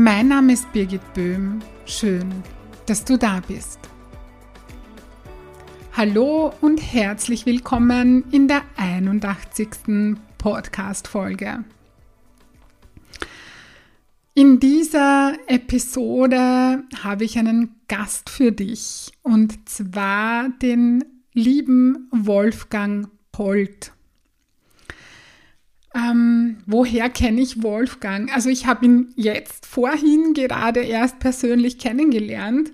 Mein Name ist Birgit Böhm. Schön, dass du da bist. Hallo und herzlich willkommen in der 81. Podcast-Folge. In dieser Episode habe ich einen Gast für dich und zwar den lieben Wolfgang Polt. Ähm, woher kenne ich Wolfgang? Also ich habe ihn jetzt vorhin gerade erst persönlich kennengelernt.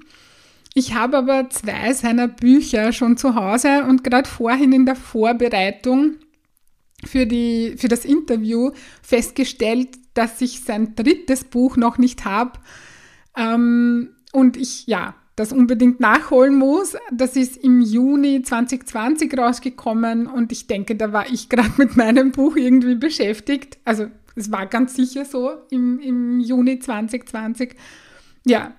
Ich habe aber zwei seiner Bücher schon zu Hause und gerade vorhin in der Vorbereitung für, die, für das Interview festgestellt, dass ich sein drittes Buch noch nicht habe. Ähm, und ich, ja, das unbedingt nachholen muss. Das ist im Juni 2020 rausgekommen und ich denke, da war ich gerade mit meinem Buch irgendwie beschäftigt. Also es war ganz sicher so im, im Juni 2020. Ja,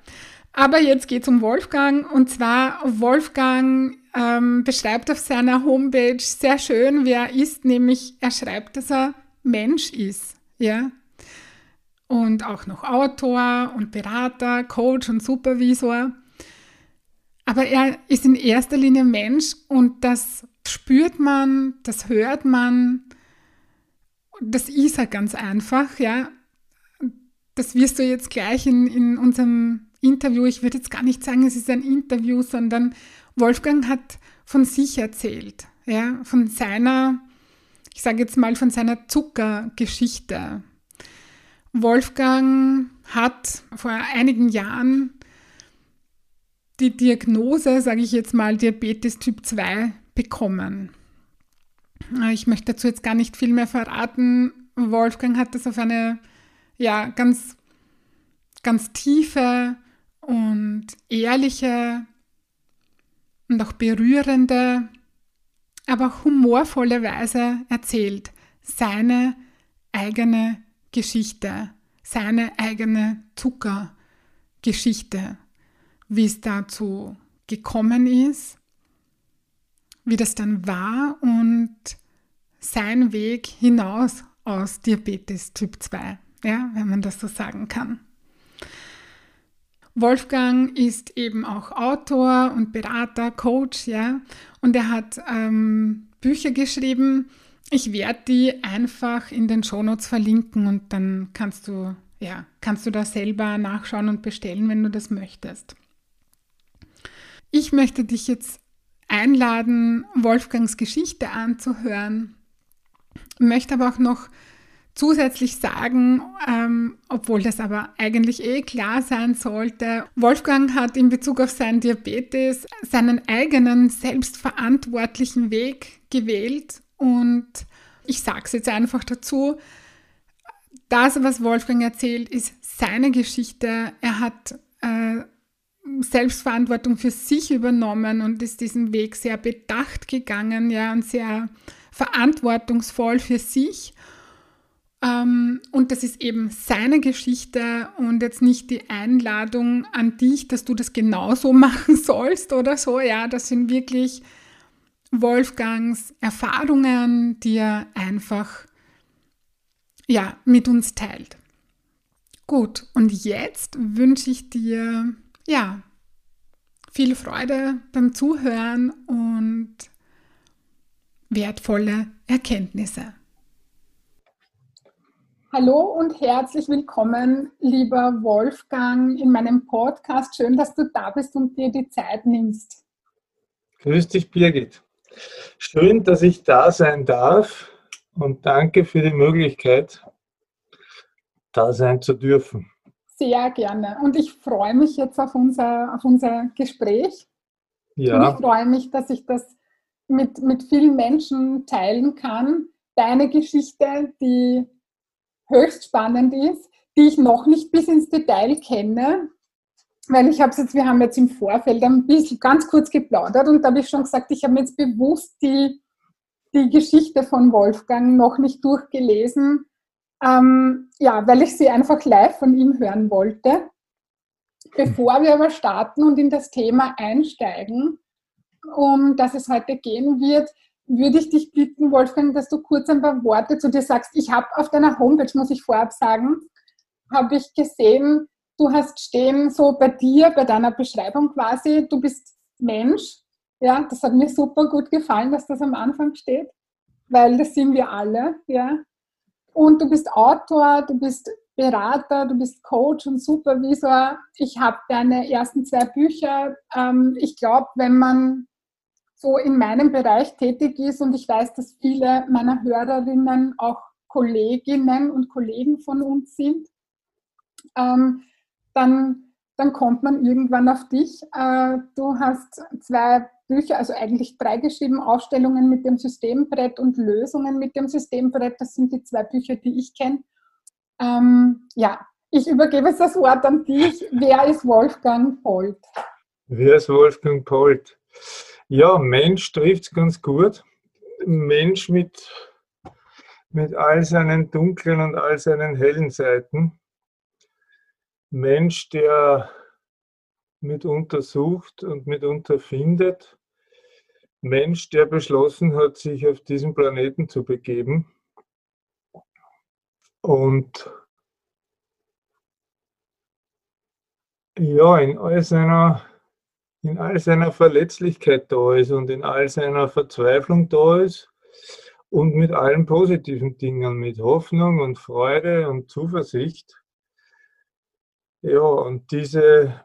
aber jetzt geht es um Wolfgang und zwar Wolfgang ähm, beschreibt auf seiner Homepage sehr schön, wer er ist, nämlich er schreibt, dass er Mensch ist. Ja, und auch noch Autor und Berater, Coach und Supervisor. Aber er ist in erster Linie Mensch und das spürt man, das hört man, das ist er ganz einfach, ja. Das wirst du jetzt gleich in, in unserem Interview, ich würde jetzt gar nicht sagen, es ist ein Interview, sondern Wolfgang hat von sich erzählt, ja, von seiner, ich sage jetzt mal, von seiner Zuckergeschichte. Wolfgang hat vor einigen Jahren die Diagnose, sage ich jetzt mal, Diabetes Typ 2 bekommen. Ich möchte dazu jetzt gar nicht viel mehr verraten. Wolfgang hat das auf eine ja, ganz, ganz tiefe und ehrliche und auch berührende, aber auch humorvolle Weise erzählt. Seine eigene Geschichte, seine eigene Zuckergeschichte wie es dazu gekommen ist, wie das dann war und sein Weg hinaus aus Diabetes Typ 2, ja, wenn man das so sagen kann. Wolfgang ist eben auch Autor und Berater, Coach, ja, und er hat ähm, Bücher geschrieben. Ich werde die einfach in den Shownotes verlinken und dann kannst du, ja, kannst du da selber nachschauen und bestellen, wenn du das möchtest. Ich möchte dich jetzt einladen, Wolfgangs Geschichte anzuhören, möchte aber auch noch zusätzlich sagen, ähm, obwohl das aber eigentlich eh klar sein sollte, Wolfgang hat in Bezug auf seinen Diabetes seinen eigenen selbstverantwortlichen Weg gewählt und ich sage es jetzt einfach dazu, das, was Wolfgang erzählt, ist seine Geschichte. Er hat äh, Selbstverantwortung für sich übernommen und ist diesen Weg sehr bedacht gegangen, ja, und sehr verantwortungsvoll für sich. Ähm, und das ist eben seine Geschichte und jetzt nicht die Einladung an dich, dass du das genauso machen sollst oder so. Ja, das sind wirklich Wolfgangs Erfahrungen, die er einfach ja, mit uns teilt. Gut, und jetzt wünsche ich dir ja, viel Freude beim Zuhören und wertvolle Erkenntnisse. Hallo und herzlich willkommen, lieber Wolfgang, in meinem Podcast. Schön, dass du da bist und dir die Zeit nimmst. Grüß dich, Birgit. Schön, dass ich da sein darf und danke für die Möglichkeit, da sein zu dürfen. Sehr gerne. Und ich freue mich jetzt auf unser, auf unser Gespräch. Ja. Und ich freue mich, dass ich das mit, mit vielen Menschen teilen kann. Deine Geschichte, die höchst spannend ist, die ich noch nicht bis ins Detail kenne, weil ich habe jetzt, wir haben jetzt im Vorfeld ein bisschen ganz kurz geplaudert und da habe ich schon gesagt, ich habe mir jetzt bewusst die, die Geschichte von Wolfgang noch nicht durchgelesen, ähm, ja, weil ich sie einfach live von ihm hören wollte. Bevor wir aber starten und in das Thema einsteigen, um das es heute gehen wird, würde ich dich bitten, Wolfgang, dass du kurz ein paar Worte zu dir sagst. Ich habe auf deiner Homepage, muss ich vorab sagen, habe ich gesehen, du hast stehen so bei dir, bei deiner Beschreibung quasi, du bist Mensch. Ja, das hat mir super gut gefallen, dass das am Anfang steht, weil das sind wir alle. Ja. Und du bist Autor, du bist Berater, du bist Coach und Supervisor. Ich habe deine ersten zwei Bücher. Ähm, ich glaube, wenn man so in meinem Bereich tätig ist und ich weiß, dass viele meiner Hörerinnen auch Kolleginnen und Kollegen von uns sind, ähm, dann, dann kommt man irgendwann auf dich. Äh, du hast zwei Bücher, also eigentlich drei geschrieben, Aufstellungen mit dem Systembrett und Lösungen mit dem Systembrett. Das sind die zwei Bücher, die ich kenne. Ähm, ja, ich übergebe das Wort an dich. Wer ist Wolfgang Polt? Wer ist Wolfgang Polt? Ja, Mensch trifft es ganz gut. Mensch mit, mit all seinen dunklen und all seinen hellen Seiten. Mensch, der mitunter sucht und mitunter findet. Mensch, der beschlossen hat, sich auf diesen Planeten zu begeben. Und ja, in all seiner in all seiner Verletzlichkeit da ist und in all seiner Verzweiflung da ist und mit allen positiven Dingen, mit Hoffnung und Freude und Zuversicht. Ja, und diese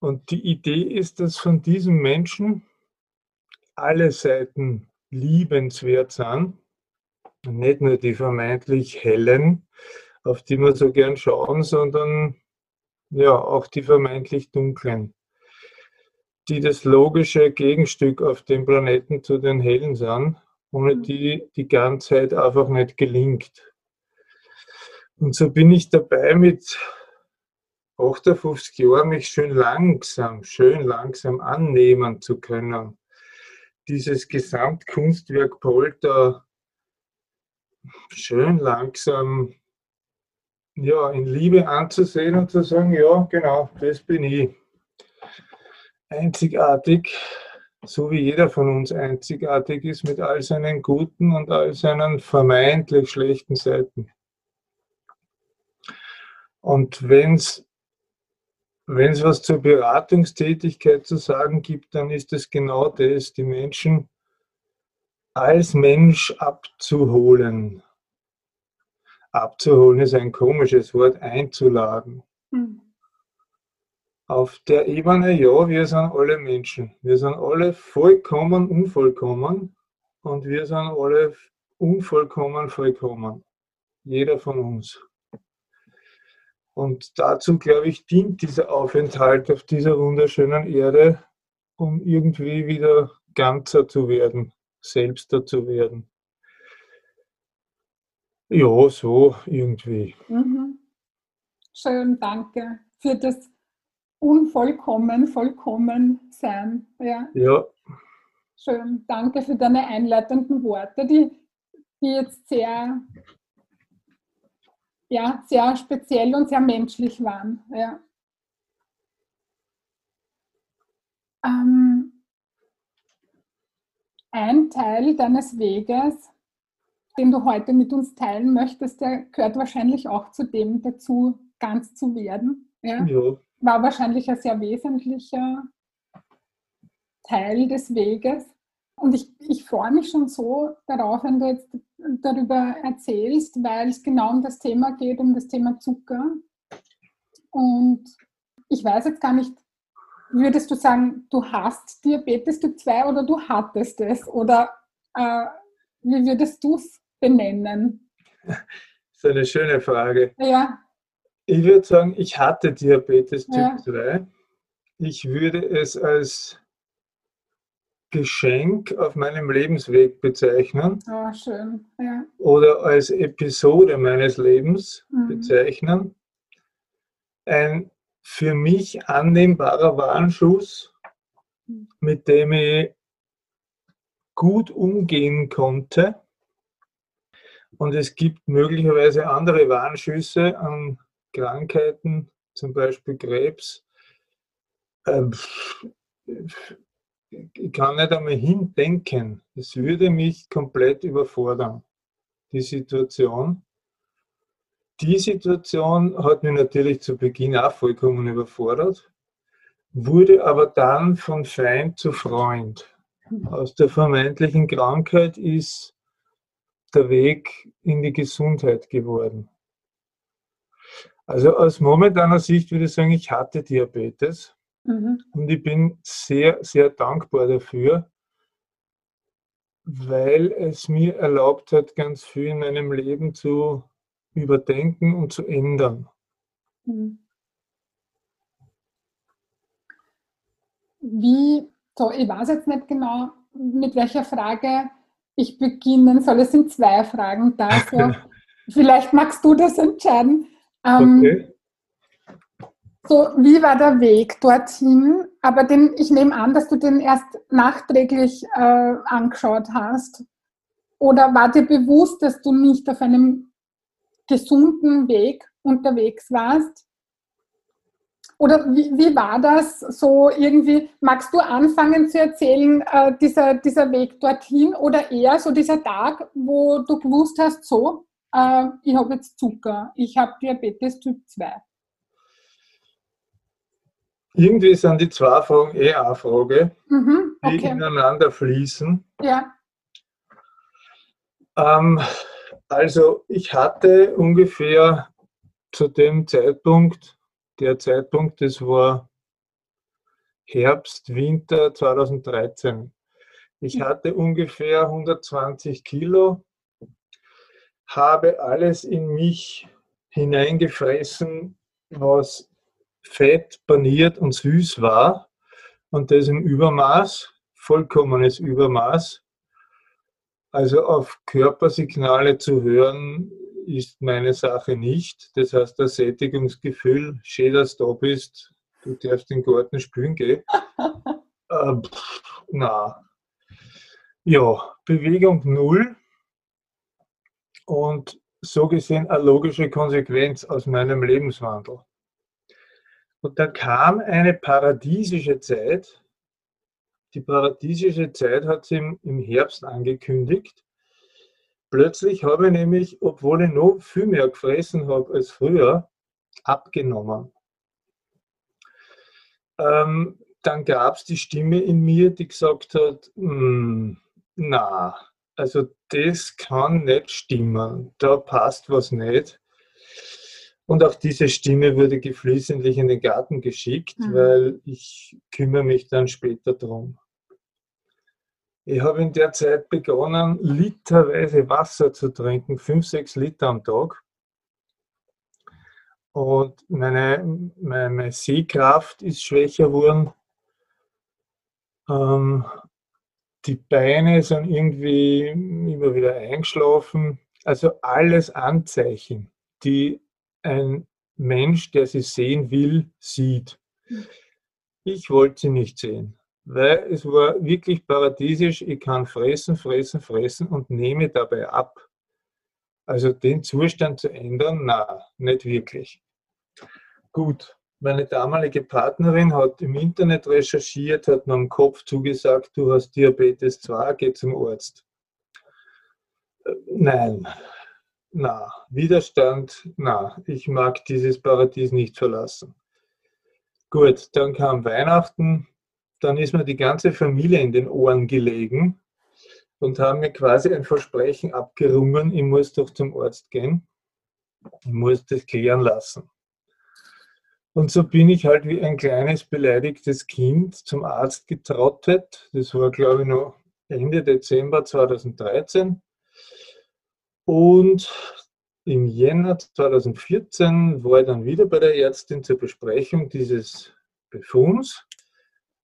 und die Idee ist, dass von diesem Menschen alle Seiten liebenswert sind, nicht nur die vermeintlich hellen, auf die wir so gern schauen, sondern ja auch die vermeintlich dunklen die das logische Gegenstück auf dem Planeten zu den Hellen sind, ohne mhm. die die Ganzheit einfach nicht gelingt. Und so bin ich dabei mit 58 Jahren mich schön langsam, schön langsam annehmen zu können. Dieses Gesamtkunstwerk Polter schön langsam ja, in Liebe anzusehen und zu sagen, ja, genau, das bin ich einzigartig, so wie jeder von uns einzigartig ist mit all seinen guten und all seinen vermeintlich schlechten Seiten. Und wenn es wenn es was zur Beratungstätigkeit zu sagen gibt, dann ist es genau das, die Menschen als Mensch abzuholen. Abzuholen ist ein komisches Wort, einzuladen. Hm auf der Ebene, ja, wir sind alle Menschen. Wir sind alle vollkommen unvollkommen und wir sind alle unvollkommen vollkommen. Jeder von uns. Und dazu, glaube ich, dient dieser Aufenthalt auf dieser wunderschönen Erde, um irgendwie wieder ganzer zu werden, selbster zu werden. Ja, so irgendwie. Mhm. Schön, danke für das unvollkommen, vollkommen sein. Ja. ja. Schön. Danke für deine einleitenden Worte, die, die jetzt sehr, ja, sehr speziell und sehr menschlich waren. Ja. Ähm, ein Teil deines Weges, den du heute mit uns teilen möchtest, der gehört wahrscheinlich auch zu dem dazu, ganz zu werden. Ja. ja war wahrscheinlich ein sehr wesentlicher Teil des Weges. Und ich, ich freue mich schon so darauf, wenn du jetzt darüber erzählst, weil es genau um das Thema geht, um das Thema Zucker. Und ich weiß jetzt gar nicht, würdest du sagen, du hast Diabetes Typ 2 oder du hattest es? Oder äh, wie würdest du es benennen? Das ist eine schöne Frage. Ja. Ich würde sagen, ich hatte Diabetes Typ ja. 2. Ich würde es als Geschenk auf meinem Lebensweg bezeichnen. Oh, schön. Ja. Oder als Episode meines Lebens mhm. bezeichnen. Ein für mich annehmbarer Warnschuss, mit dem ich gut umgehen konnte. Und es gibt möglicherweise andere Warnschüsse an Krankheiten, zum Beispiel Krebs. Ähm, ich kann nicht einmal hindenken. Es würde mich komplett überfordern, die Situation. Die Situation hat mich natürlich zu Beginn auch vollkommen überfordert, wurde aber dann von Feind zu Freund. Aus der vermeintlichen Krankheit ist der Weg in die Gesundheit geworden. Also aus momentaner Sicht würde ich sagen, ich hatte Diabetes. Mhm. Und ich bin sehr, sehr dankbar dafür, weil es mir erlaubt hat, ganz viel in meinem Leben zu überdenken und zu ändern. Mhm. Wie, so, ich weiß jetzt nicht genau, mit welcher Frage ich beginnen soll. Es sind zwei Fragen da. So. Vielleicht magst du das entscheiden. Ähm, okay. So, wie war der Weg dorthin? Aber den, ich nehme an, dass du den erst nachträglich äh, angeschaut hast. Oder war dir bewusst, dass du nicht auf einem gesunden Weg unterwegs warst? Oder wie, wie war das so irgendwie? Magst du anfangen zu erzählen, äh, dieser, dieser Weg dorthin oder eher so dieser Tag, wo du gewusst hast, so, äh, ich habe jetzt Zucker, ich habe Diabetes Typ 2? Irgendwie sind die zwei Fragen eh eine Frage, mhm, okay. die ineinander fließen. Ja. Ähm, also ich hatte ungefähr zu dem Zeitpunkt, der Zeitpunkt, das war Herbst, Winter 2013. Ich mhm. hatte ungefähr 120 Kilo, habe alles in mich hineingefressen, was fett, paniert und süß war und das im Übermaß, vollkommenes Übermaß. Also auf Körpersignale zu hören, ist meine Sache nicht. Das heißt, das Sättigungsgefühl, schön, dass du da bist, du darfst den Garten spülen gehen. äh, na. Ja, Bewegung null und so gesehen eine logische Konsequenz aus meinem Lebenswandel. Und da kam eine paradiesische Zeit. Die paradiesische Zeit hat sie im, im Herbst angekündigt. Plötzlich habe ich nämlich, obwohl ich noch viel mehr gefressen habe als früher, abgenommen. Ähm, dann gab es die Stimme in mir, die gesagt hat, hm, na, also das kann nicht stimmen, da passt was nicht. Und auch diese Stimme wurde geflissentlich in den Garten geschickt, mhm. weil ich kümmere mich dann später drum. Ich habe in der Zeit begonnen, literweise Wasser zu trinken, fünf, sechs Liter am Tag. Und meine, meine Sehkraft ist schwächer geworden. Ähm, die Beine sind irgendwie immer wieder eingeschlafen. Also alles Anzeichen, die ein Mensch, der sie sehen will, sieht. Ich wollte sie nicht sehen, weil es war wirklich paradiesisch. Ich kann fressen, fressen, fressen und nehme dabei ab. Also den Zustand zu ändern, na, nicht wirklich. Gut, meine damalige Partnerin hat im Internet recherchiert, hat mir am Kopf zugesagt, du hast Diabetes 2, geh zum Arzt. Äh, nein, na, Widerstand, na, ich mag dieses Paradies nicht verlassen. Gut, dann kam Weihnachten, dann ist mir die ganze Familie in den Ohren gelegen und haben mir quasi ein Versprechen abgerungen, ich muss doch zum Arzt gehen, ich muss das klären lassen. Und so bin ich halt wie ein kleines beleidigtes Kind zum Arzt getrottet. Das war, glaube ich, noch Ende Dezember 2013. Und im Jänner 2014 war ich dann wieder bei der Ärztin zur Besprechung dieses Befunds.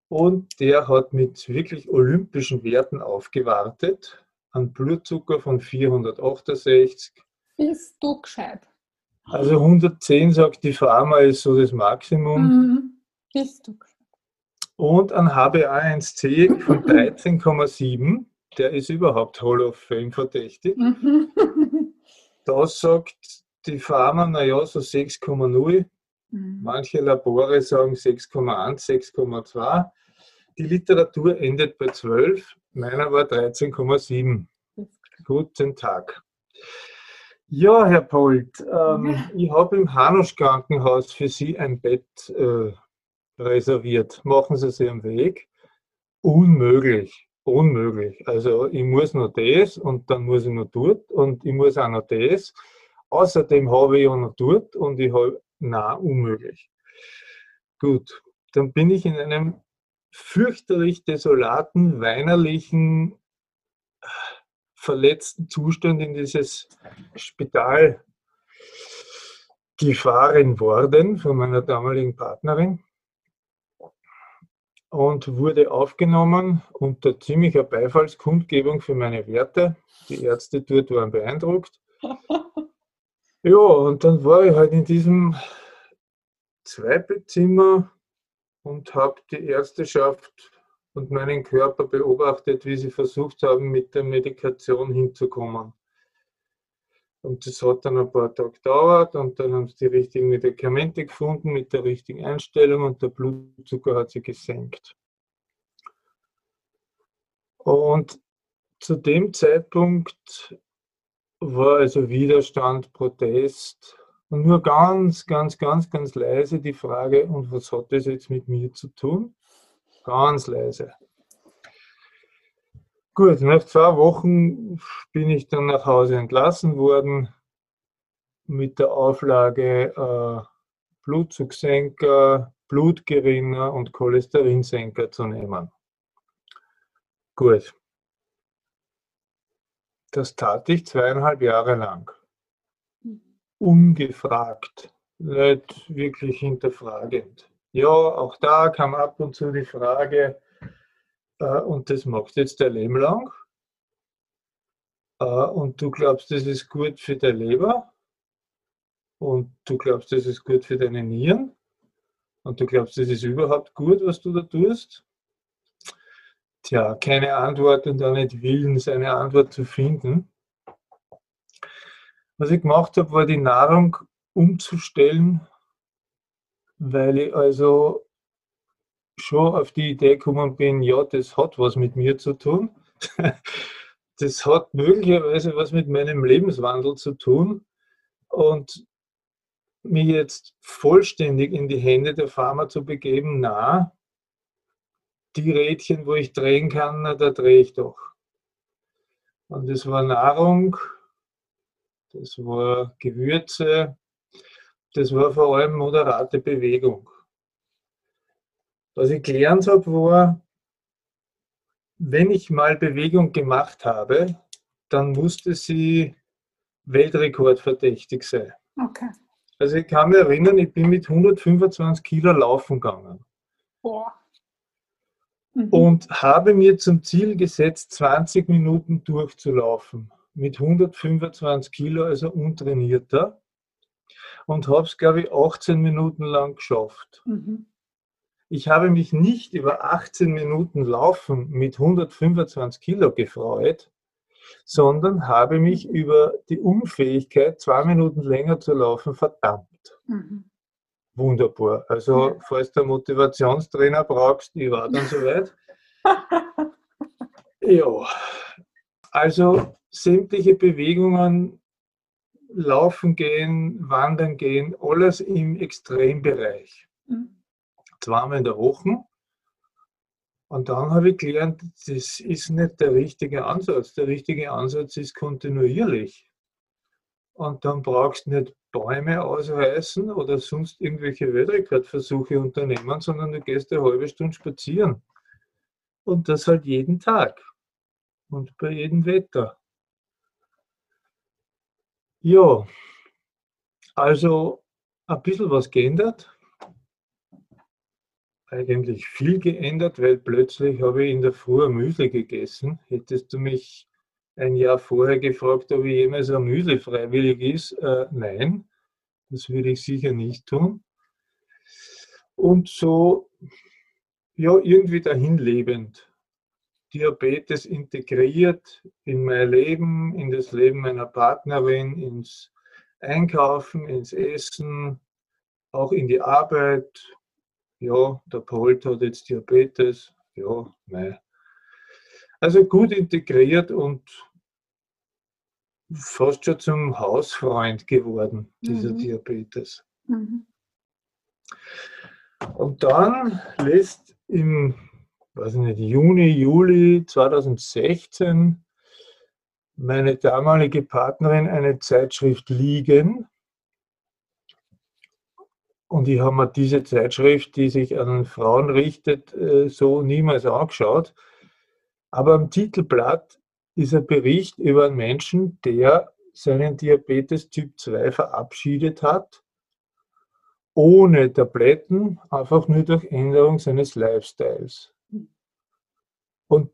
Und der hat mit wirklich olympischen Werten aufgewartet. Ein Blutzucker von 468. Bist du gescheit? Also 110 sagt die Pharma ist so das Maximum. Mhm. Bist du gescheit? Und ein HbA1c von 13,7. Der ist überhaupt Hall of Fame verdächtig. Mhm. Da sagt die Pharma, naja, so 6,0. Mhm. Manche Labore sagen 6,1, 6,2. Die Literatur endet bei 12. Meiner war 13,7. Guten Tag. Ja, Herr Polt, ähm, Ja. ich habe im Hanusch Krankenhaus für Sie ein Bett äh, reserviert. Machen Sie sich am Weg. Unmöglich. Unmöglich. Also ich muss noch das und dann muss ich noch dort und ich muss auch noch das. Außerdem habe ich ja noch dort und ich habe, na, unmöglich. Gut, dann bin ich in einem fürchterlich desolaten, weinerlichen, verletzten Zustand in dieses Spital gefahren worden von meiner damaligen Partnerin und wurde aufgenommen unter ziemlicher Beifallskundgebung für meine Werte. Die Ärzte dort waren beeindruckt. Ja, und dann war ich halt in diesem Zweibettzimmer und habe die Ärzteschaft und meinen Körper beobachtet, wie sie versucht haben, mit der Medikation hinzukommen. Und das hat dann ein paar Tage gedauert und dann haben sie die richtigen Medikamente gefunden mit der richtigen Einstellung und der Blutzucker hat sich gesenkt. Und zu dem Zeitpunkt war also Widerstand, Protest und nur ganz, ganz, ganz, ganz leise die Frage, und was hat das jetzt mit mir zu tun? Ganz leise. Gut, nach zwei Wochen bin ich dann nach Hause entlassen worden mit der Auflage äh, Blutzucksenker, Blutgerinner und Cholesterinsenker zu nehmen. Gut. Das tat ich zweieinhalb Jahre lang. Ungefragt, nicht wirklich hinterfragend. Ja, auch da kam ab und zu die Frage, und das machst du jetzt dein Leben lang? Äh, und du glaubst, das ist gut für deine Leber? Und du glaubst, das ist gut für deine Nieren? Und du glaubst, das ist überhaupt gut, was du da tust? Tja, keine Antwort und auch nicht willens, eine Antwort zu finden. Was ich gemacht habe, war die Nahrung umzustellen, weil ich also schon auf die Idee gekommen bin, ja, das hat was mit mir zu tun. Das hat möglicherweise was mit meinem Lebenswandel zu tun und mich jetzt vollständig in die Hände der Pharma zu begeben, na, die Rädchen, wo ich drehen kann, na, da drehe ich doch. Und das war Nahrung, das war Gewürze, das war vor allem moderate Bewegung. Was ich gelernt habe, war, wenn ich mal Bewegung gemacht habe, dann musste sie Weltrekordverdächtig sein. Okay. Also ich kann mich erinnern, ich bin mit 125 Kilo laufen gegangen Boah. Mhm. und habe mir zum Ziel gesetzt, 20 Minuten durchzulaufen. Mit 125 Kilo, also untrainierter. Und habe es, glaube ich, 18 Minuten lang geschafft. Mhm. Ich habe mich nicht über 18 Minuten Laufen mit 125 Kilo gefreut, sondern habe mich über die Unfähigkeit, zwei Minuten länger zu laufen, verdammt. Mhm. Wunderbar. Also, Ja. falls du einen Motivationstrainer brauchst, ich war dann soweit. Ja, also sämtliche Bewegungen, laufen gehen, wandern gehen, alles im Extrembereich. Mhm. Zweimal in der Woche. Und dann habe ich gelernt, das ist nicht der richtige Ansatz. Der richtige Ansatz ist kontinuierlich. Und dann brauchst du nicht Bäume ausreißen oder sonst irgendwelche Weltrekordversuche unternehmen, sondern du gehst eine halbe Stunde spazieren. Und das halt jeden Tag. Und bei jedem Wetter. Ja, also ein bisschen was geändert. Eigentlich viel geändert, weil plötzlich habe ich in der Früh Müsli gegessen. Hättest du mich ein Jahr vorher gefragt, ob ich jemals ein Müsli freiwillig ist, äh, nein, das würde ich sicher nicht tun. Und so, ja, irgendwie dahin lebend. Diabetes integriert in mein Leben, in das Leben meiner Partnerin, ins Einkaufen, ins Essen, auch in die Arbeit. Ja, der Paul hat jetzt Diabetes. Ja, nein. Also gut integriert und fast schon zum Hausfreund geworden, dieser mhm. Diabetes. Mhm. Und dann lässt im weiß nicht, Juni, Juli 2016 meine damalige Partnerin eine Zeitschrift liegen. Und ich habe mir diese Zeitschrift, die sich an Frauen richtet, äh, so niemals angeschaut. Aber am Titelblatt ist ein Bericht über einen Menschen, der seinen Diabetes Typ 2 verabschiedet hat, ohne Tabletten, einfach nur durch Änderung seines Lifestyles. Und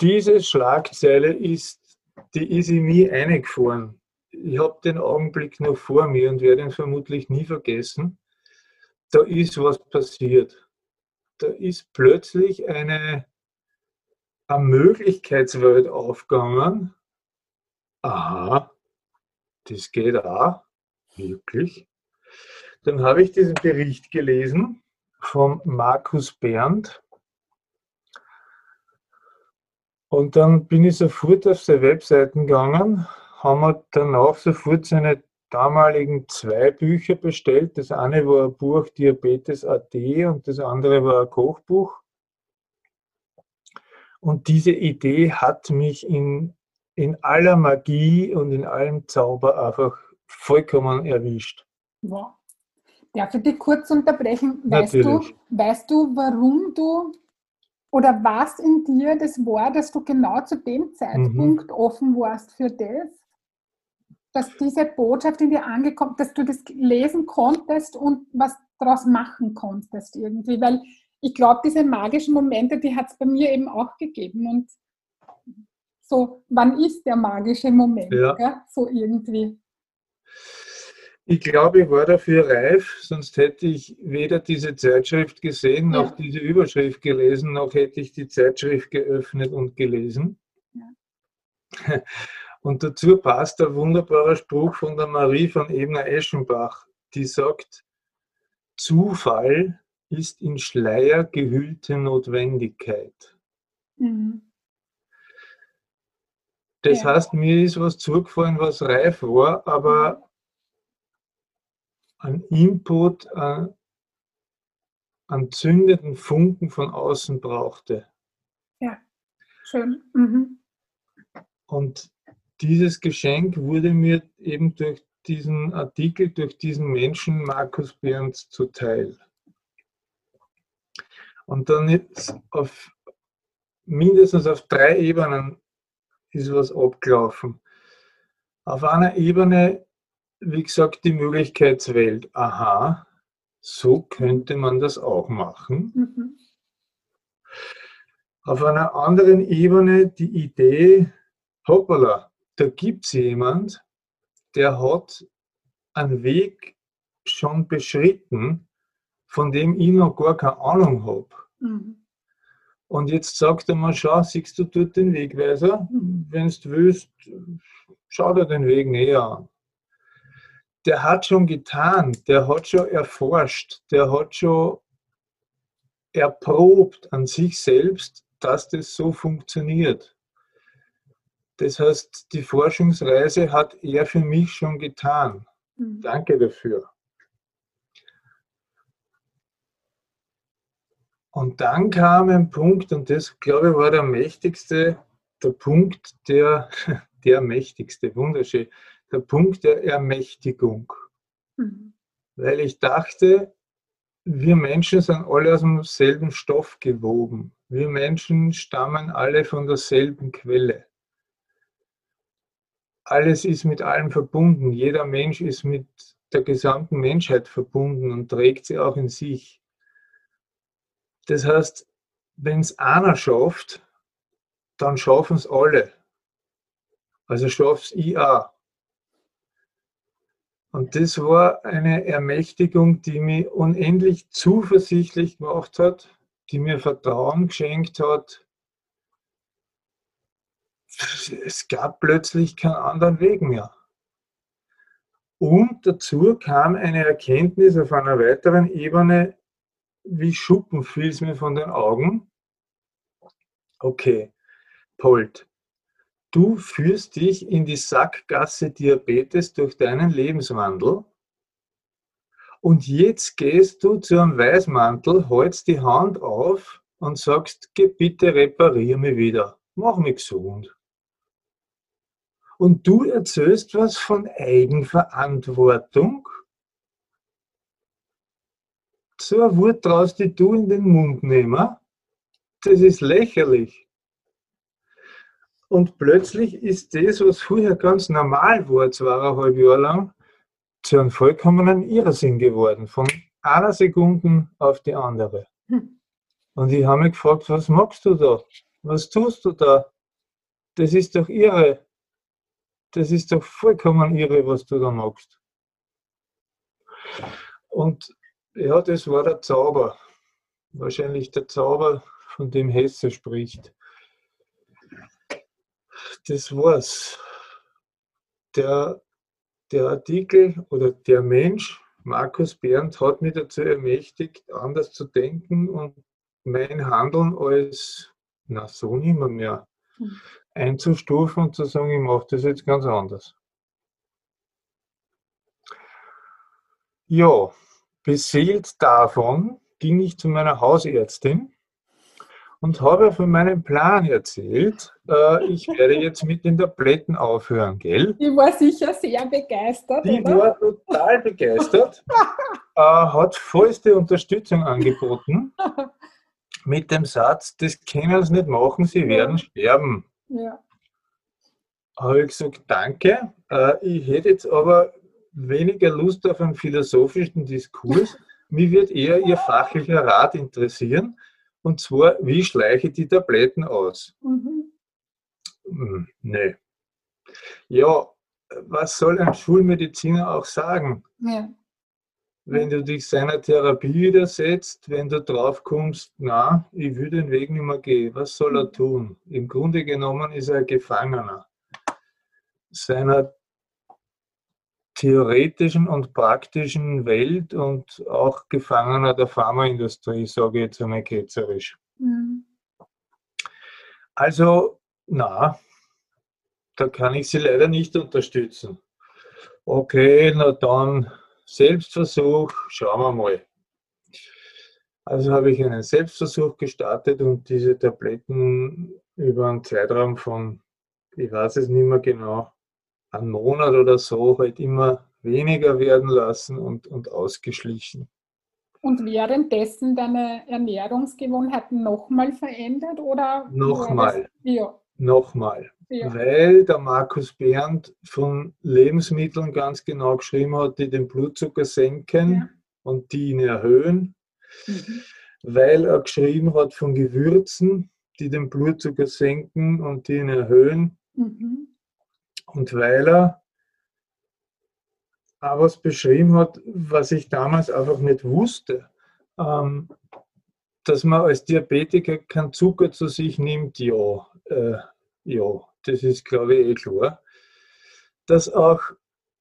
diese Schlagzeile ist die ist in mich eingefahren. Ich habe den Augenblick noch vor mir und werde ihn vermutlich nie vergessen. Da ist was passiert. Da ist plötzlich eine, eine Möglichkeitswelt aufgegangen. Aha, das geht auch, wirklich. Dann habe ich diesen Bericht gelesen von Markus Berndt und dann bin ich sofort auf seine Webseiten gegangen, haben wir danach sofort seine damaligen zwei Bücher bestellt. Das eine war ein Buch Diabetes AD und das andere war ein Kochbuch. Und diese Idee hat mich in, in aller Magie und in allem Zauber einfach vollkommen erwischt. Wow. Darf ich dich kurz unterbrechen? Weißt du, weißt du, warum du oder was in dir das war, dass du genau zu dem Zeitpunkt mhm. offen warst für das? Dass diese Botschaft in dir angekommen, dass du das lesen konntest und was daraus machen konntest irgendwie. Weil ich glaube, diese magischen Momente, die hat es bei mir eben auch gegeben. Und so, wann ist der magische Moment? Ja. So irgendwie. Ich glaube, ich war dafür reif, sonst hätte ich weder diese Zeitschrift gesehen, noch ja. diese Überschrift gelesen, noch hätte ich die Zeitschrift geöffnet und gelesen. Ja. Und dazu passt der wunderbare Spruch von der Marie von Ebner-Eschenbach, die sagt, Zufall ist in Schleier gehüllte Notwendigkeit. Mhm. Das ja. heißt, mir ist was zugefallen, was reif war, aber an Input, an, an zündenden Funken von außen brauchte. Ja, schön. Mhm. Und dieses Geschenk wurde mir eben durch diesen Artikel, durch diesen Menschen Markus Behrens zuteil. Und dann ist auf mindestens auf drei Ebenen ist was abgelaufen. Auf einer Ebene wie gesagt, die Möglichkeitswelt. Aha, so könnte man das auch machen. Mhm. Auf einer anderen Ebene die Idee, hoppala, da gibt es jemand, der hat einen Weg schon beschritten, von dem ich noch gar keine Ahnung habe. Mhm. Und jetzt sagt er mal, schau, siehst du dort den Wegweiser? Mhm. Wenn du willst, schau dir den Weg näher an der hat schon getan, der hat schon erforscht, der hat schon erprobt an sich selbst, dass das so funktioniert. Das heißt, die Forschungsreise hat er für mich schon getan. Mhm. Danke dafür. Und dann kam ein Punkt, und das, glaube ich, war der mächtigste, der Punkt, der, der mächtigste, wunderschön der Punkt der Ermächtigung. Mhm. Weil ich dachte, wir Menschen sind alle aus demselben Stoff gewoben. Wir Menschen stammen alle von derselben Quelle. Alles ist mit allem verbunden. Jeder Mensch ist mit der gesamten Menschheit verbunden und trägt sie auch in sich. Das heißt, wenn es einer schafft, dann schaffen es alle. Also schafft es ich auch. Und das war eine Ermächtigung, die mich unendlich zuversichtlich gemacht hat, die mir Vertrauen geschenkt hat. Es gab plötzlich keinen anderen Weg mehr. Und dazu kam eine Erkenntnis auf einer weiteren Ebene, wie Schuppen fiel es mir von den Augen. Okay, Polt, du führst dich in die Sackgasse Diabetes durch deinen Lebenswandel und jetzt gehst du zu einem Weißmantel, hältst die Hand auf und sagst, bitte reparier mich wieder, mach mich gesund. Und du erzählst was von Eigenverantwortung? So ein Wort traust die du in den Mund nehmen? Das ist lächerlich. Und plötzlich ist das, was vorher ganz normal war, zweieinhalb Jahre lang, zu einem vollkommenen Irrsinn geworden, von einer Sekunde auf die andere. Hm. Und ich habe mich gefragt, was machst du da? Was tust du da? Das ist doch irre. Das ist doch vollkommen irre, was du da machst. Und ja, das war der Zauber. Wahrscheinlich der Zauber, von dem Hesse spricht. Das war's. Der der Artikel oder der Mensch, Markus Berndt, hat mich dazu ermächtigt, anders zu denken und mein Handeln als, na so nicht mehr, mehr hm. Einzustufen und zu sagen, ich mache das jetzt ganz anders. Ja, beseelt davon ging ich zu meiner Hausärztin und habe von meinem Plan erzählt. Äh, ich werde jetzt mit den Tabletten aufhören, gell? Die war sicher sehr begeistert. Die oder? war total begeistert, äh, hat vollste Unterstützung angeboten mit dem Satz, das können sie nicht machen, sie werden sterben. Ja. Habe ich gesagt, danke. Äh, ich hätte jetzt aber weniger Lust auf einen philosophischen Diskurs. Mich wird eher Ihr fachlicher Rat interessieren. Und zwar, wie schleiche ich die Tabletten aus? Mhm. Hm, nee. Ja, was soll ein Schulmediziner auch sagen? Ja. Wenn du dich seiner Therapie widersetzt, wenn du drauf kommst, na, ich will den Weg nicht mehr gehen, was soll er tun? Im Grunde genommen ist er ein Gefangener seiner theoretischen und praktischen Welt und auch Gefangener der Pharmaindustrie, sage ich jetzt einmal ketzerisch. Mhm. Also, na, da kann ich sie leider nicht unterstützen. Okay, na dann Selbstversuch, schauen wir mal. Also habe ich einen Selbstversuch gestartet und diese Tabletten über einen Zeitraum von, ich weiß es nicht mehr genau, einen Monat oder so halt immer weniger werden lassen und, und ausgeschlichen. Und währenddessen deine Ernährungsgewohnheiten nochmal verändert oder? Nochmal. Ja. Nochmal. Ja. Weil der Markus Berndt von Lebensmitteln ganz genau geschrieben hat, die den Blutzucker senken ja. und die ihn erhöhen. Mhm. Weil er geschrieben hat von Gewürzen, die den Blutzucker senken und die ihn erhöhen. Mhm. Und weil er auch was beschrieben hat, was ich damals einfach nicht wusste, ähm, dass man als Diabetiker keinen Zucker zu sich nimmt, ja, äh, ja, das ist glaube ich eh klar. Dass auch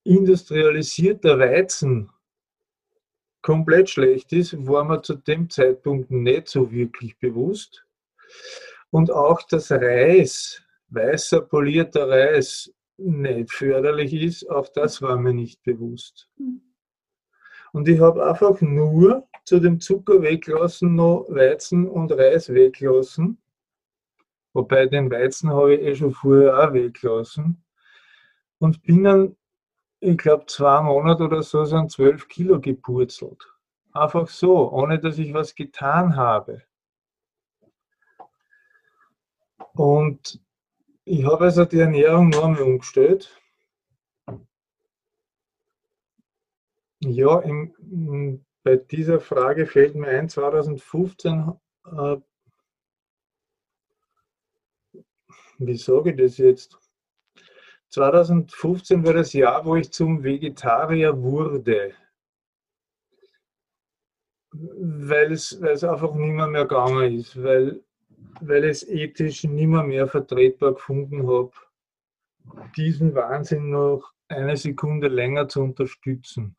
industrialisierter Weizen komplett schlecht ist, war mir zu dem Zeitpunkt nicht so wirklich bewusst. Und auch das Reis, weißer polierter Reis, nicht förderlich ist, auch das war mir nicht bewusst. Und ich habe einfach nur zu dem Zucker weglassen noch Weizen und Reis weglassen. Wobei den Weizen habe ich eh schon vorher auch weglassen. Und bin dann, ich glaube, zwei Monate oder so, sind zwölf Kilo gepurzelt. Einfach so, ohne dass ich was getan habe. Und ich habe also die Ernährung noch einmal umgestellt. Ja, im, bei dieser Frage fällt mir ein, 2015 äh, wie sage ich das jetzt? 2015 war das Jahr, wo ich zum Vegetarier wurde, weil es, weil es einfach nicht mehr, gegangen ist, weil, weil ich es ethisch nicht mehr, mehr vertretbar gefunden habe, diesen Wahnsinn noch eine Sekunde länger zu unterstützen.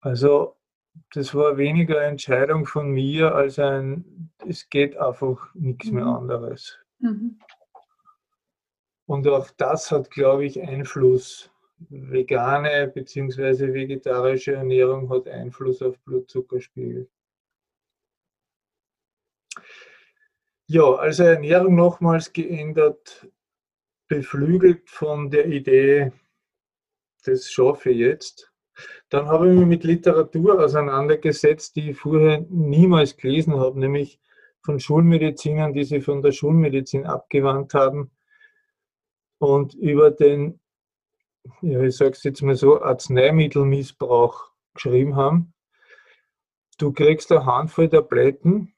Also das war weniger eine Entscheidung von mir als ein, es geht einfach nichts mehr mhm. anderes. Mhm. Und auch das hat, glaube ich, Einfluss. Vegane bzw. vegetarische Ernährung hat Einfluss auf Blutzuckerspiegel. Ja, also Ernährung nochmals geändert, beflügelt von der Idee, das schaffe ich jetzt. Dann habe ich mich mit Literatur auseinandergesetzt, die ich vorher niemals gelesen habe, nämlich von Schulmedizinern, die sich von der Schulmedizin abgewandt haben und über den, ja, ich sage es jetzt mal so, Arzneimittelmissbrauch geschrieben haben. Du kriegst eine Handvoll Tabletten,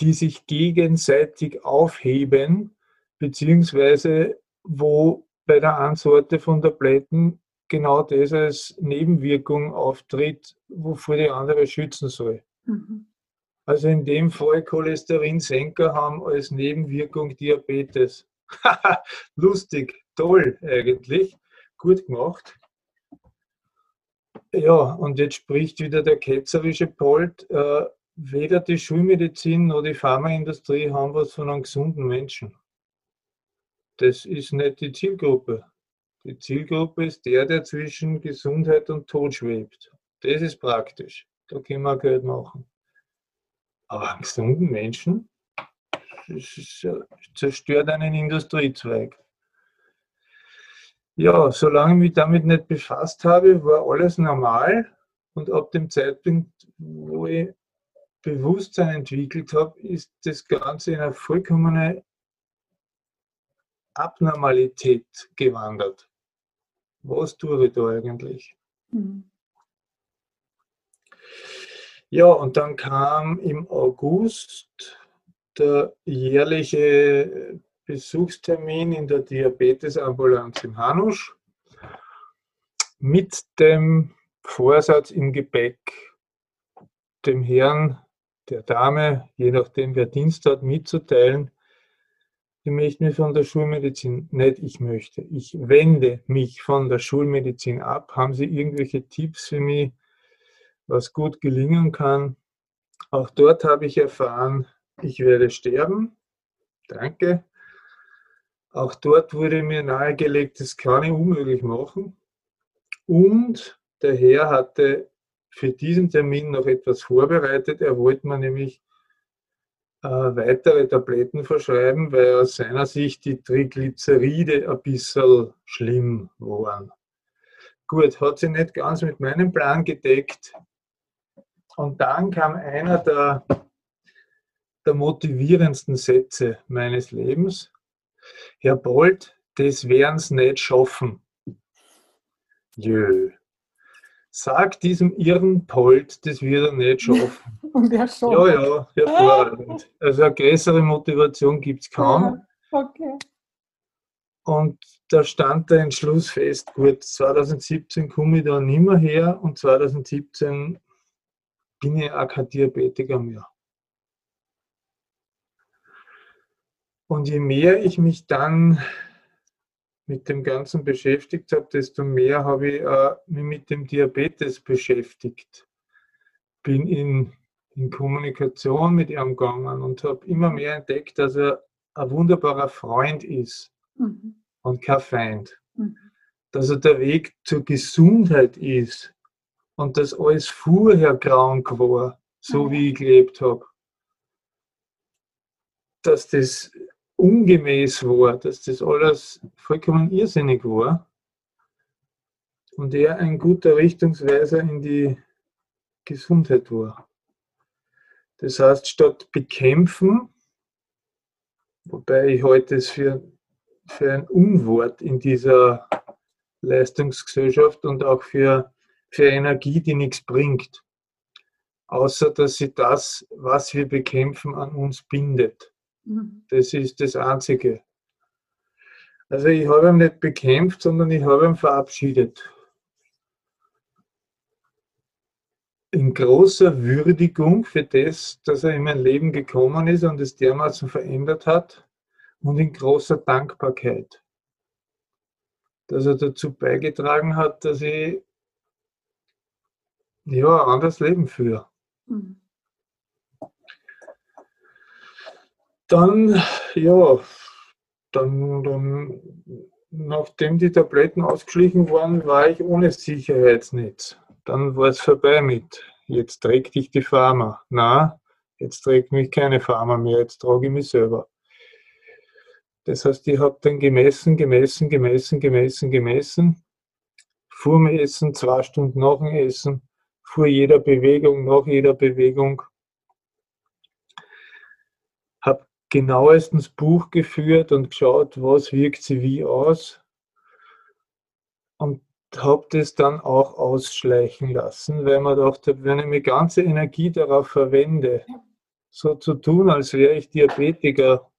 die sich gegenseitig aufheben, beziehungsweise wo bei der Ansorte von Tabletten genau das als Nebenwirkung auftritt, wovor die andere schützen soll. Mhm. Also in dem Fall Cholesterinsenker haben als Nebenwirkung Diabetes. Lustig, toll eigentlich, gut gemacht. Ja, und jetzt spricht wieder der ketzerische Polt. Äh, weder die Schulmedizin noch die Pharmaindustrie haben was von einem gesunden Menschen. Das ist nicht die Zielgruppe. Die Zielgruppe ist der, der zwischen Gesundheit und Tod schwebt. Das ist praktisch. Da können wir Geld machen. Aber gesunden Menschen zerstört einen Industriezweig. Ja, solange ich mich damit nicht befasst habe, war alles normal. Und ab dem Zeitpunkt, wo ich Bewusstsein entwickelt habe, ist das Ganze in eine vollkommene Abnormalität gewandert. Was tue ich da eigentlich? Mhm. Ja, und dann kam im August der jährliche Besuchstermin in der Diabetesambulanz im Hanusch mit dem Vorsatz im Gepäck, dem Herrn, der Dame, je nachdem wer Dienst hat, mitzuteilen, ich möchte mich von der Schulmedizin nicht, ich möchte. Ich wende mich von der Schulmedizin ab. Haben Sie irgendwelche Tipps für mich, was gut gelingen kann? Auch dort habe ich erfahren, ich werde sterben. Danke. Auch dort wurde mir nahegelegt, das kann ich unmöglich machen. Und der Herr hatte für diesen Termin noch etwas vorbereitet. Er wollte mir nämlich äh, weitere Tabletten verschreiben, weil aus seiner Sicht die Triglyceride ein bisschen schlimm waren. Gut, hat sich nicht ganz mit meinem Plan gedeckt. Und dann kam einer der der motivierendsten Sätze meines Lebens. Herr Bolt, das werden's nicht schaffen. Jö. Sag diesem irren Polt, das wird er nicht schaffen. Und er schon. Ja, ja, hervorragend. Also eine größere Motivation gibt es kaum. okay. Und da stand der Entschluss fest, gut, 2017 komme ich da nicht mehr her und 2017 bin ich auch kein Diabetiker mehr. Und je mehr ich mich dann mit dem Ganzen beschäftigt habe, desto mehr habe ich äh, mich mit dem Diabetes beschäftigt. Bin in, in Kommunikation mit ihm gegangen und habe immer mehr entdeckt, dass er ein wunderbarer Freund ist mhm. und kein Feind. Mhm. Dass er der Weg zur Gesundheit ist und dass alles vorher krank war, so mhm. wie ich gelebt habe. Dass das ungemäß war, dass das alles vollkommen irrsinnig war und er ein guter Richtungsweiser in die Gesundheit war. Das heißt, statt bekämpfen, wobei ich heute es für, für ein Unwort in dieser Leistungsgesellschaft und auch für, für Energie, die nichts bringt. außer dass sie das, was wir bekämpfen, an uns bindet. Mhm. Das ist das Einzige. Also ich habe ihn nicht bekämpft, sondern ich habe ihn verabschiedet. In großer Würdigung für das, dass er in mein Leben gekommen ist und es dermaßen verändert hat und in großer Dankbarkeit, dass er dazu beigetragen hat, dass ich ja, ein anderes Leben führe. Mhm. Dann, ja, dann, dann, nachdem die Tabletten ausgeschlichen waren, war ich ohne Sicherheitsnetz. Dann war es vorbei mit, jetzt trägt dich die Pharma. Na, jetzt trägt mich keine Pharma mehr, jetzt trage ich mich selber. Das heißt, ich habe dann gemessen, gemessen, gemessen, gemessen, gemessen. Vor dem Essen, zwei Stunden nach dem Essen, vor jeder Bewegung, nach jeder Bewegung. Habe genauestens Buch geführt und geschaut, was wirkt sie wie aus. Und habe das dann auch ausschleichen lassen, weil man dachte, wenn ich meine ganze Energie darauf verwende, so zu tun, als wäre ich Diabetiker,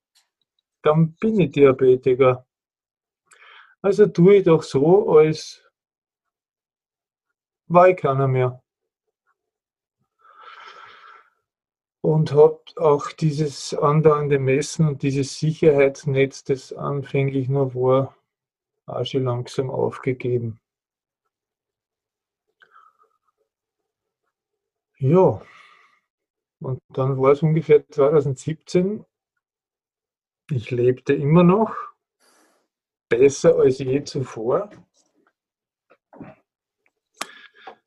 dann bin ich Diabetiker. Also tue ich doch so, als war ich keiner mehr. Und habe auch dieses andauernde Messen und dieses Sicherheitsnetz, das anfänglich noch war, auch schon langsam aufgegeben. Ja, und dann war es ungefähr 2017. Ich lebte immer noch besser als je zuvor.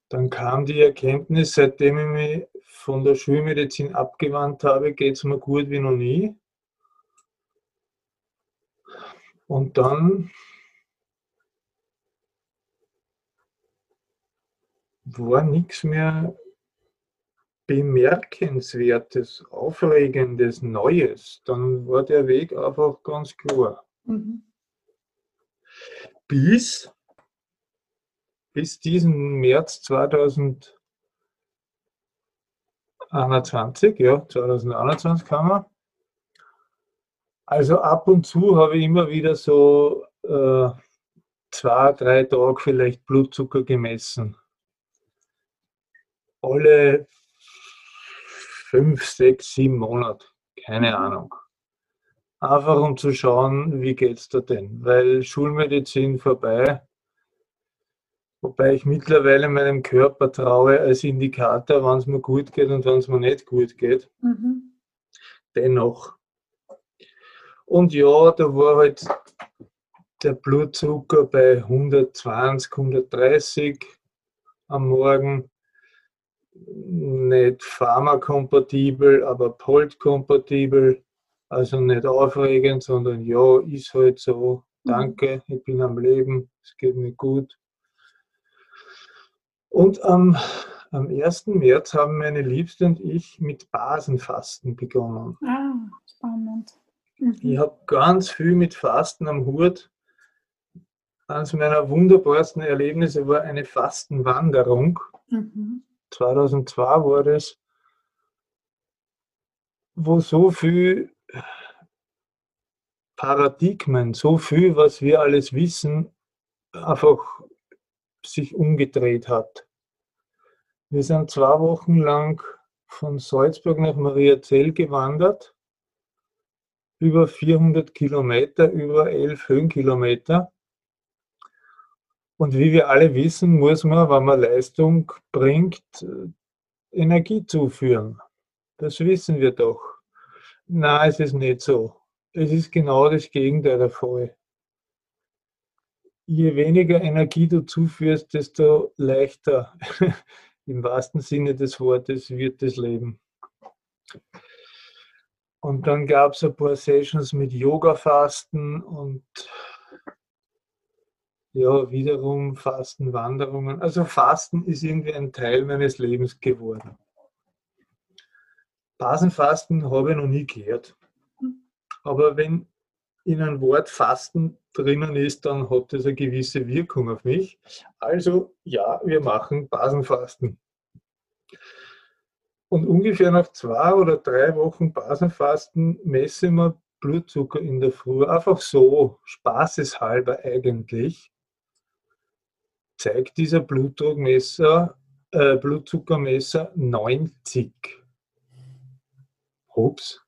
Dann kam die Erkenntnis, seitdem ich mich von der Schulmedizin abgewandt habe, geht es mir gut wie noch nie. Und dann war nichts mehr Bemerkenswertes, Aufregendes, Neues. Dann war der Weg einfach ganz klar. Mhm. Bis, bis diesen März 2000 21, ja, 2021 kam er. Also ab und zu habe ich immer wieder so äh, zwei, drei Tage vielleicht Blutzucker gemessen. Alle fünf, sechs, sieben Monate, keine Ahnung. Einfach um zu schauen, wie geht es da denn? Weil Schulmedizin vorbei, Wobei ich mittlerweile meinem Körper traue als Indikator, wann es mir gut geht und wann es mir nicht gut geht. Mhm. Dennoch. Und ja, da war halt der Blutzucker bei 120, 130 am Morgen. Nicht pharmakompatibel, aber Polt-kompatibel. Also nicht aufregend, sondern ja, ist halt so. Mhm. Danke, ich bin am Leben, es geht mir gut. Und am, am 1. März haben meine Liebste und ich mit Basenfasten begonnen. Ah, spannend. Mhm. Ich habe ganz viel mit Fasten am Hut. Eines meiner wunderbarsten Erlebnisse war eine Fastenwanderung. Mhm. 2002 war das, wo so viel Paradigmen, so viel, was wir alles wissen, einfach sich umgedreht hat. Wir sind zwei Wochen lang von Salzburg nach Mariazell gewandert, über 400 Kilometer, über 11 Höhenkilometer. Und wie wir alle wissen, muss man, wenn man Leistung bringt, Energie zuführen. Das wissen wir doch. Nein, es ist nicht so. Es ist genau das Gegenteil der Fall je weniger Energie du zuführst, desto leichter, im wahrsten Sinne des Wortes, wird das Leben. Und dann gab es ein paar Sessions mit Yoga-Fasten und ja, wiederum Fastenwanderungen. Also Fasten ist irgendwie ein Teil meines Lebens geworden. Basenfasten habe ich noch nie gehört. Aber wenn in ein Wort Fasten drinnen ist, dann hat das eine gewisse Wirkung auf mich. Also ja, wir machen Basenfasten. und ungefähr nach zwei oder drei Wochen Basenfasten messe ich mir Blutzucker in der Früh. Einfach so, spaßeshalber eigentlich, zeigt dieser Blutdruckmesser, äh, Blutzuckermesser 90. Ups.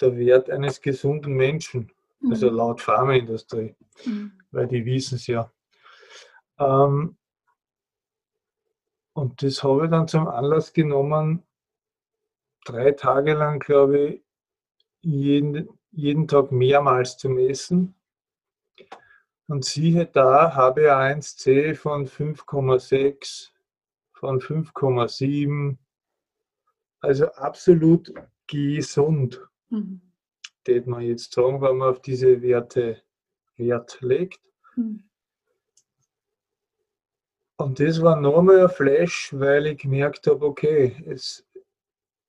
Der Wert eines gesunden Menschen. Also mhm. laut Pharmaindustrie. Mhm. Weil die wissen es ja. Ähm, und das habe ich dann zum Anlass genommen, drei Tage lang, glaube ich, jeden, jeden Tag mehrmals zu messen. Und siehe da, HbA1c von 5,6, von 5,7, also absolut gesund, mhm. würde man jetzt sagen, wenn man auf diese Werte Wert legt. Mhm. Und das war nochmal ein Flash, weil ich gemerkt habe, okay, es,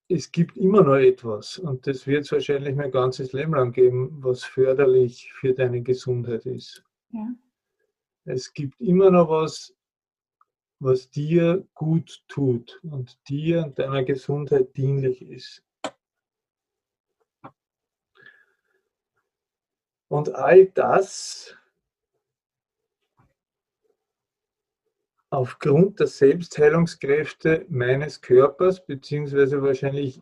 es gibt immer noch etwas und das wird es wahrscheinlich mein ganzes Leben lang geben, was förderlich für deine Gesundheit ist. Ja. Es gibt immer noch was, was dir gut tut und dir und deiner Gesundheit dienlich ist. Und all das aufgrund der Selbstheilungskräfte meines Körpers, beziehungsweise wahrscheinlich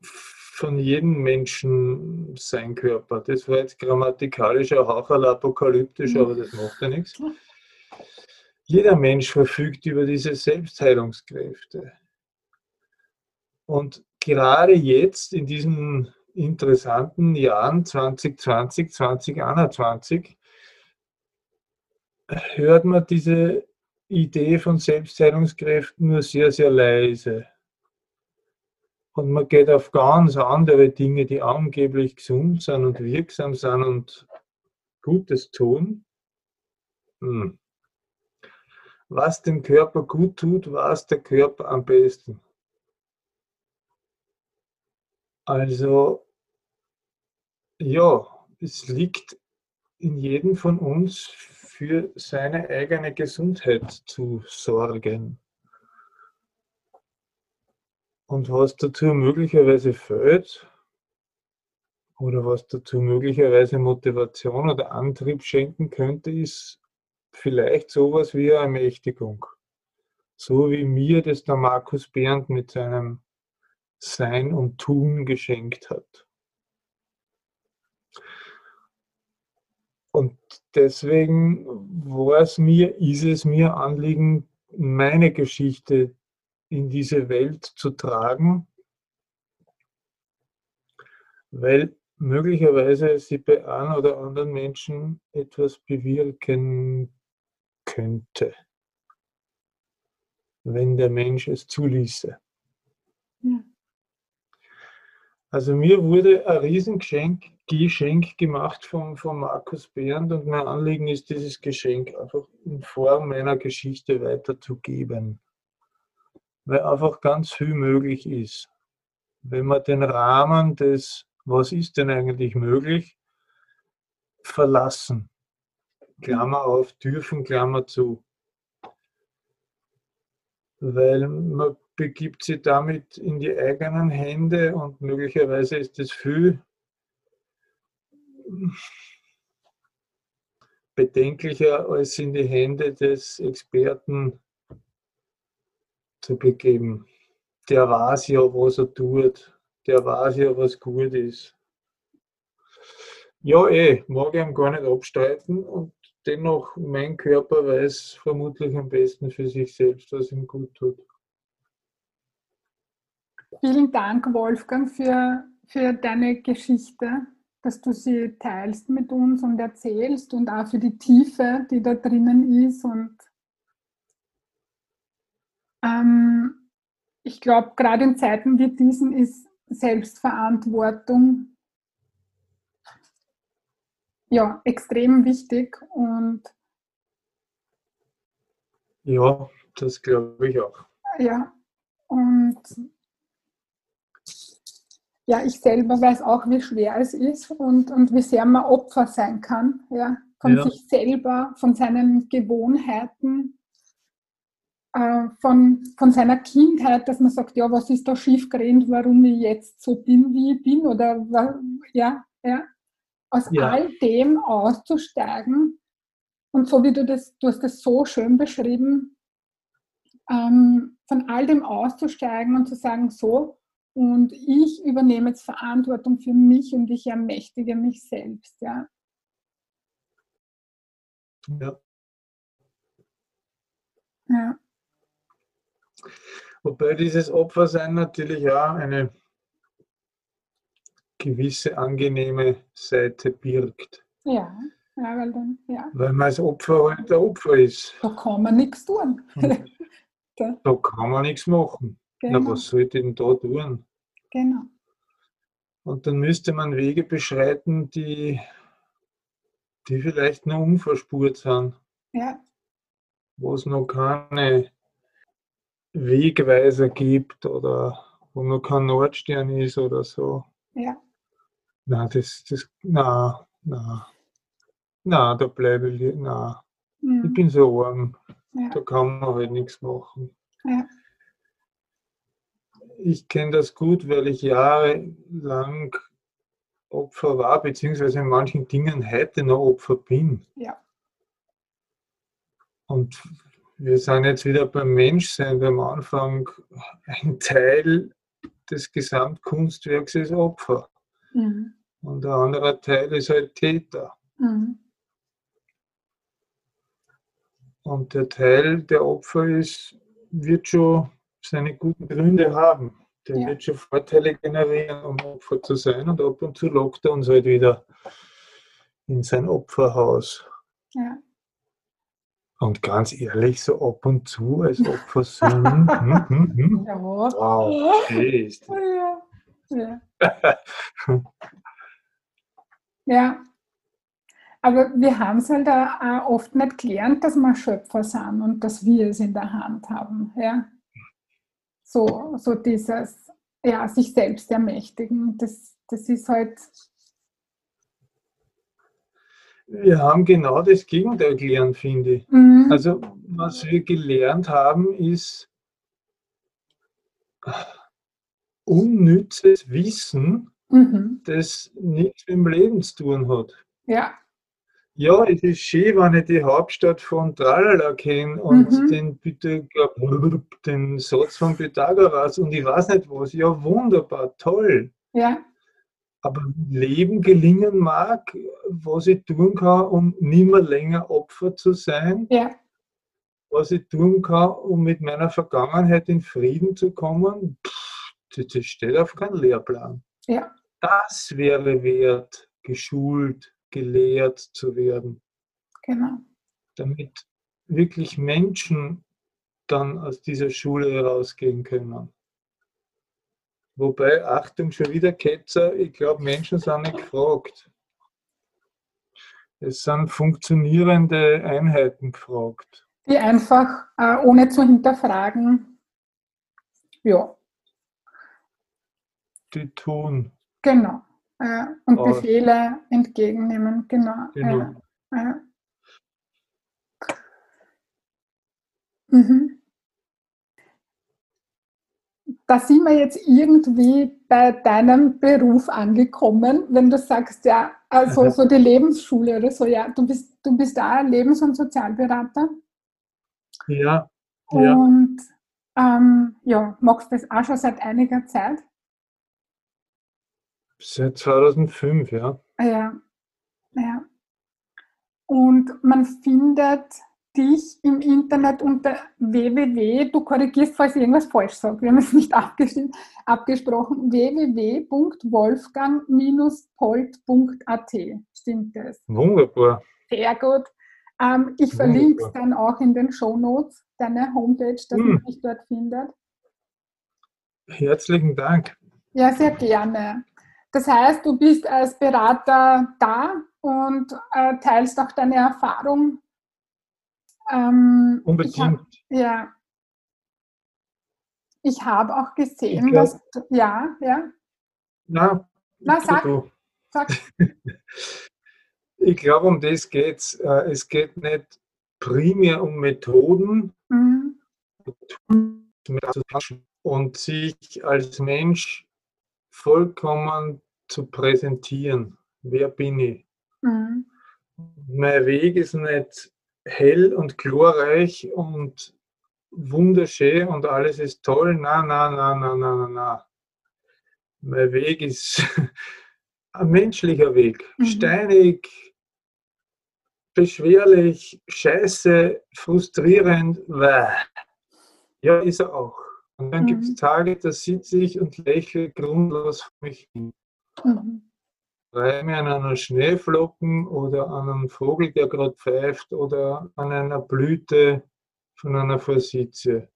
von jedem Menschen sein Körper. Das war jetzt grammatikalisch auch haucherl apokalyptisch, aber das macht ja nichts. Jeder Mensch verfügt über diese Selbstheilungskräfte. Und gerade jetzt in diesen interessanten Jahren 2020, 2021 hört man diese Idee von Selbstheilungskräften nur sehr, sehr leise. Und man geht auf ganz andere Dinge, die angeblich gesund sind und wirksam sind und Gutes tun. Hm. Was dem Körper gut tut, weiß der Körper am besten. Also, ja, es liegt in jedem von uns für seine eigene Gesundheit zu sorgen. Und was dazu möglicherweise fehlt, oder was dazu möglicherweise Motivation oder Antrieb schenken könnte, ist vielleicht sowas wie eine Ermächtigung. So wie mir das der Markus Behrendt mit seinem Sein und Tun geschenkt hat. Und deswegen war es mir, ist es mir Anliegen, meine Geschichte in diese Welt zu tragen, weil möglicherweise sie bei einem oder anderen Menschen etwas bewirken könnte, wenn der Mensch es zuließe. Ja. Also mir wurde ein Riesengeschenk Geschenk gemacht von, von Markus Behrendt und mein Anliegen ist, dieses Geschenk einfach in Form meiner Geschichte weiterzugeben. Weil einfach ganz viel möglich ist. Wenn man den Rahmen des, was ist denn eigentlich möglich, verlassen. Klammer auf, dürfen, Klammer zu. Weil man begibt sich damit in die eigenen Hände und möglicherweise ist es viel bedenklicher, als in die Hände des Experten zu begeben. Der weiß ja, was er tut. Der weiß ja, was gut ist. Ja, eh, mag ich ihm gar nicht abstreiten und dennoch, mein Körper weiß vermutlich am besten für sich selbst, was ihm gut tut. Vielen Dank, Wolfgang, für, für deine Geschichte dass du sie teilst mit uns und erzählst und auch für die Tiefe, die da drinnen ist. Und ähm, ich glaube, gerade in Zeiten wie diesen ist Selbstverantwortung ja extrem wichtig und ja, das glaube ich auch. Ja, und ja, ich selber weiß auch, wie schwer es ist und, und wie sehr man Opfer sein kann, ja, von ja. sich selber, von seinen Gewohnheiten. äh, von, von seiner Kindheit, dass man sagt, ja, was ist da schiefgerannt, warum ich jetzt so bin, wie ich bin, oder ja, ja, aus ja. all dem auszusteigen und so wie du das, du hast das so schön beschrieben, ähm, von all dem auszusteigen und zu sagen, so, und ich übernehme jetzt Verantwortung für mich und ich ermächtige mich selbst, ja. Ja. Ja. Wobei dieses Opfersein natürlich auch eine gewisse angenehme Seite birgt. Ja, ja weil dann, ja. Weil man als Opfer halt der Opfer ist. Da kann man nichts tun. da. da kann man nichts machen. Genau. Na, was soll ich denn da tun? Genau. Und dann müsste man Wege beschreiten, die, die vielleicht noch unverspurt sind. Ja. Wo es noch keine Wegweiser gibt oder wo noch kein Nordstern ist oder so. Ja. Na, das, das, na, na, na, da bleibe ich, na. Mhm. Ich bin so arm. Ja. Da kann man halt nichts machen. Ja. Ich kenne das gut, weil ich jahrelang Opfer war, beziehungsweise in manchen Dingen heute noch Opfer bin. Ja. Und wir sind jetzt wieder beim Menschsein, beim Anfang. Ein Teil des Gesamtkunstwerks ist Opfer. Mhm. Und der andere Teil ist halt Täter. Mhm. Und der Teil, der Opfer ist, wird schon seine guten Gründe haben. Der ja. wird schon Vorteile generieren, um Opfer zu sein. Und ab und zu lockt er uns halt wieder in sein Opferhaus. Ja. Und ganz ehrlich, so ab und zu als Opfer sind. hm, hm, hm. Ja. Wow, stehst. Ja. Ja. ja. Aber wir haben es halt auch oft nicht gelernt, dass wir Schöpfer sind und dass wir es in der Hand haben. Ja. So, so dieses, ja, sich selbst ermächtigen, das, das ist halt wir haben genau das Gegenteil gelernt, finde ich. Mhm. Also, was wir gelernt haben, ist unnützes Wissen, mhm. das nichts mit dem Leben zu tun hat. Ja. Ja, es ist schön, wenn ich die Hauptstadt von Tralala kenne und mhm. den, bitte, den Satz von Pythagoras und ich weiß nicht was. Ja, wunderbar, toll. Ja aber Leben gelingen mag, was ich tun kann, um nicht mehr länger Opfer zu sein. Ja. Was ich tun kann, um mit meiner Vergangenheit in Frieden zu kommen, das, das steht auf keinem Lehrplan. Ja. Das wäre wert, geschult, gelehrt zu werden. Genau. Damit wirklich Menschen dann aus dieser Schule herausgehen können. Wobei, Achtung, schon wieder Ketzer, ich glaube, Menschen sind nicht gefragt. Es sind funktionierende Einheiten gefragt. Die einfach, äh, ohne zu hinterfragen, ja. Die tun. Genau. Äh, und Aus. Befehle entgegennehmen, genau. genau. Äh, mhm da sind wir jetzt irgendwie bei deinem Beruf angekommen, wenn du sagst, ja, also so die Lebensschule oder so, ja, du bist, du bist da Lebens- und Sozialberater. Ja. ja. Und ähm, ja, machst das auch schon seit einiger Zeit? Seit 2005, ja. Ja, ja. Und man findet dich im Internet unter www, du korrigierst, falls ich irgendwas falsch sage, wir haben es nicht abgesprochen, www.wolfgang-polt.at. Stimmt das? Wunderbar. Sehr gut. Ähm, ich verlinke es dann auch in den Show Notes, deine Homepage, dass hm. man dich dort findet. Herzlichen Dank. Ja, sehr gerne. Das heißt, du bist als Berater da und äh, teilst auch deine Erfahrung ähm, Unbedingt. Ich hab, ja. Ich habe auch gesehen, glaub, dass. Ja, ja. Na, Na sag. sag. ich glaube, um das geht es. Äh, es geht nicht primär um Methoden, mhm. und sich als Mensch vollkommen zu präsentieren. Wer bin ich? Mhm. Mein Weg ist nicht hell und glorreich und wunderschön und alles ist toll. Na, na, na, na, na, na, na. Mein Weg ist ein menschlicher Weg. Mhm. Steinig, beschwerlich, scheiße, frustrierend. Ja, ist er auch. Und dann mhm. gibt es Tage, da sitze ich und lächle grundlos vor mich hin. Mhm. Reime an einer Schneeflocken oder an einem Vogel, der gerade pfeift oder an einer Blüte von einer Forsythie.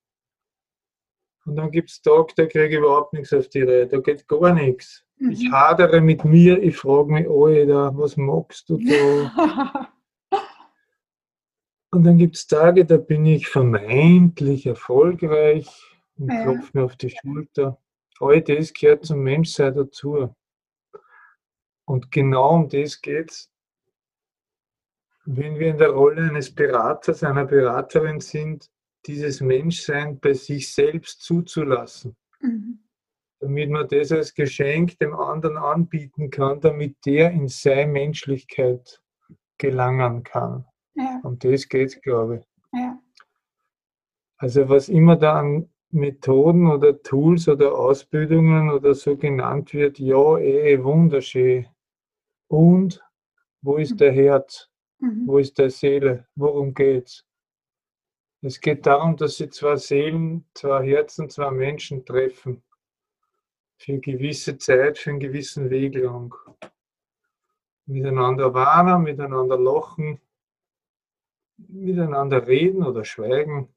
Und dann gibt es Tage, da kriege ich überhaupt nichts auf die Reihe, da geht gar nichts. Mhm. Ich hadere mit mir, ich frage mich, Alter, was magst du da? Und dann gibt es Tage, da bin ich vermeintlich erfolgreich und ja. klopfe mir auf die Schulter. All das gehört zum Menschsein dazu. Und genau um das geht es, wenn wir in der Rolle eines Beraters, einer Beraterin sind, dieses Menschsein bei sich selbst zuzulassen. Mhm. Damit man das als Geschenk dem anderen anbieten kann, damit der in seine Menschlichkeit gelangen kann. Ja. Um das geht es, glaube ich. Ja. Also was immer da an Methoden oder Tools oder Ausbildungen oder so genannt wird, ja, eh, wunderschön. Und wo ist mhm. der Herz? Mhm. Wo ist der Seele? Worum geht's? Es geht darum, dass sie zwei Seelen, zwei Herzen, zwei Menschen treffen. Für eine gewisse Zeit, für einen gewissen Weg lang. Miteinander warnen, miteinander lachen, miteinander reden oder schweigen,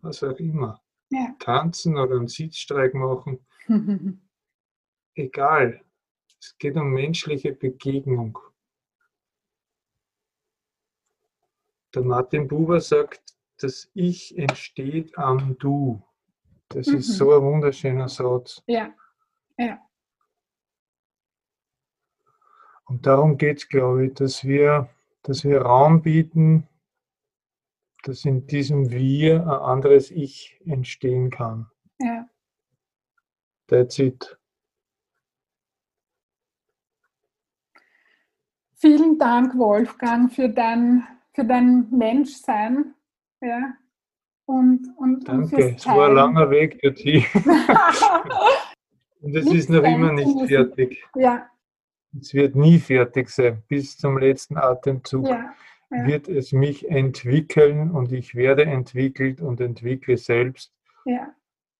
was auch immer. Ja. Tanzen oder einen Sitzstreik machen. Egal. Es geht um menschliche Begegnung. Der Martin Buber sagt, das Ich entsteht am Du. Das mhm. ist so ein wunderschöner Satz. Ja, ja. Und darum geht es, glaube ich, dass wir, dass wir Raum bieten, dass in diesem Wir ein anderes Ich entstehen kann. Ja. That's it. Vielen Dank, Wolfgang, für dein, für dein Menschsein. Ja. Und, und, Danke, und es war ein langer Weg dorthin. und es ist noch immer nicht fertig. Ja. Es wird nie fertig sein, bis zum letzten Atemzug. Ja ja. wird es mich entwickeln und ich werde entwickelt und entwickle selbst. Ja.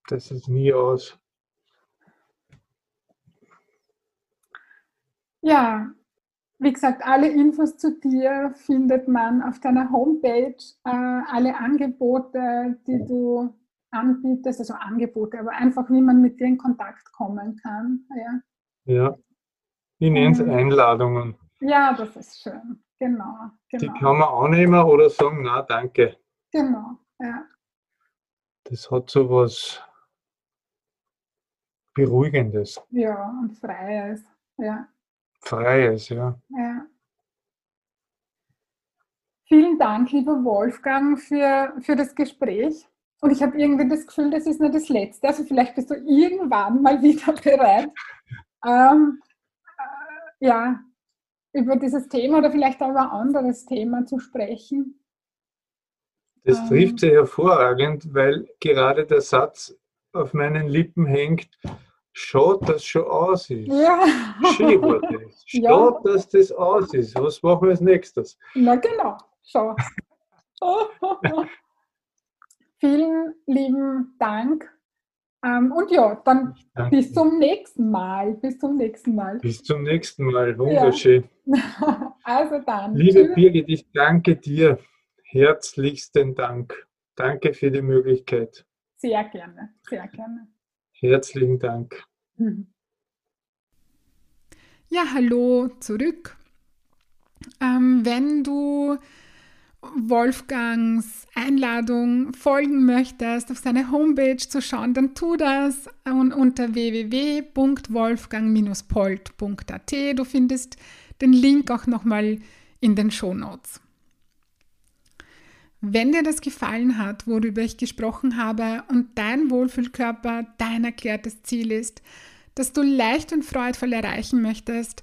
Das ist nie aus. Ja, wie gesagt, alle Infos zu dir findet man auf deiner Homepage. Äh, alle Angebote, die du anbietest, also Angebote, aber einfach, wie man mit dir in Kontakt kommen kann. Ja, ja. ich nenne es Einladungen. Ja, das ist schön. Genau, genau. Die kann man annehmen oder sagen, na danke. Genau, ja. Das hat so was Beruhigendes. Ja, und Freies, ja. Freies, ja. Ja. Vielen Dank, lieber Wolfgang, für, für das Gespräch. Und ich habe irgendwie das Gefühl, das ist nicht das Letzte. Also vielleicht bist du irgendwann mal wieder bereit, ähm, äh, ja, über dieses Thema oder vielleicht auch über ein anderes Thema zu sprechen. Das ähm. trifft sie hervorragend, weil gerade der Satz auf meinen Lippen hängt, schaut, dass schon aus ist. Ja. Schaut, ja. dass das aus ist. Was machen wir als nächstes? Na genau, schau. Vielen lieben Dank ähm, und ja, dann bis zum nächsten Mal. Bis zum nächsten Mal. Bis zum nächsten Mal. Wunderschön. Ja. also dann. Liebe Tschüss. Birgit, ich danke dir. Herzlichsten Dank. Danke für die Möglichkeit. Sehr gerne, sehr gerne. Herzlichen Dank. Ja, hallo zurück. Ähm, wenn du Wolfgangs Einladung folgen möchtest, auf seine Homepage zu schauen, dann tu das unter www.wolfgang-polt.at. Du findest den Link auch nochmal in den Show Notes. Wenn dir das gefallen hat, worüber ich gesprochen habe und dein Wohlfühlkörper dein erklärtes Ziel ist, das du leicht und freudvoll erreichen möchtest,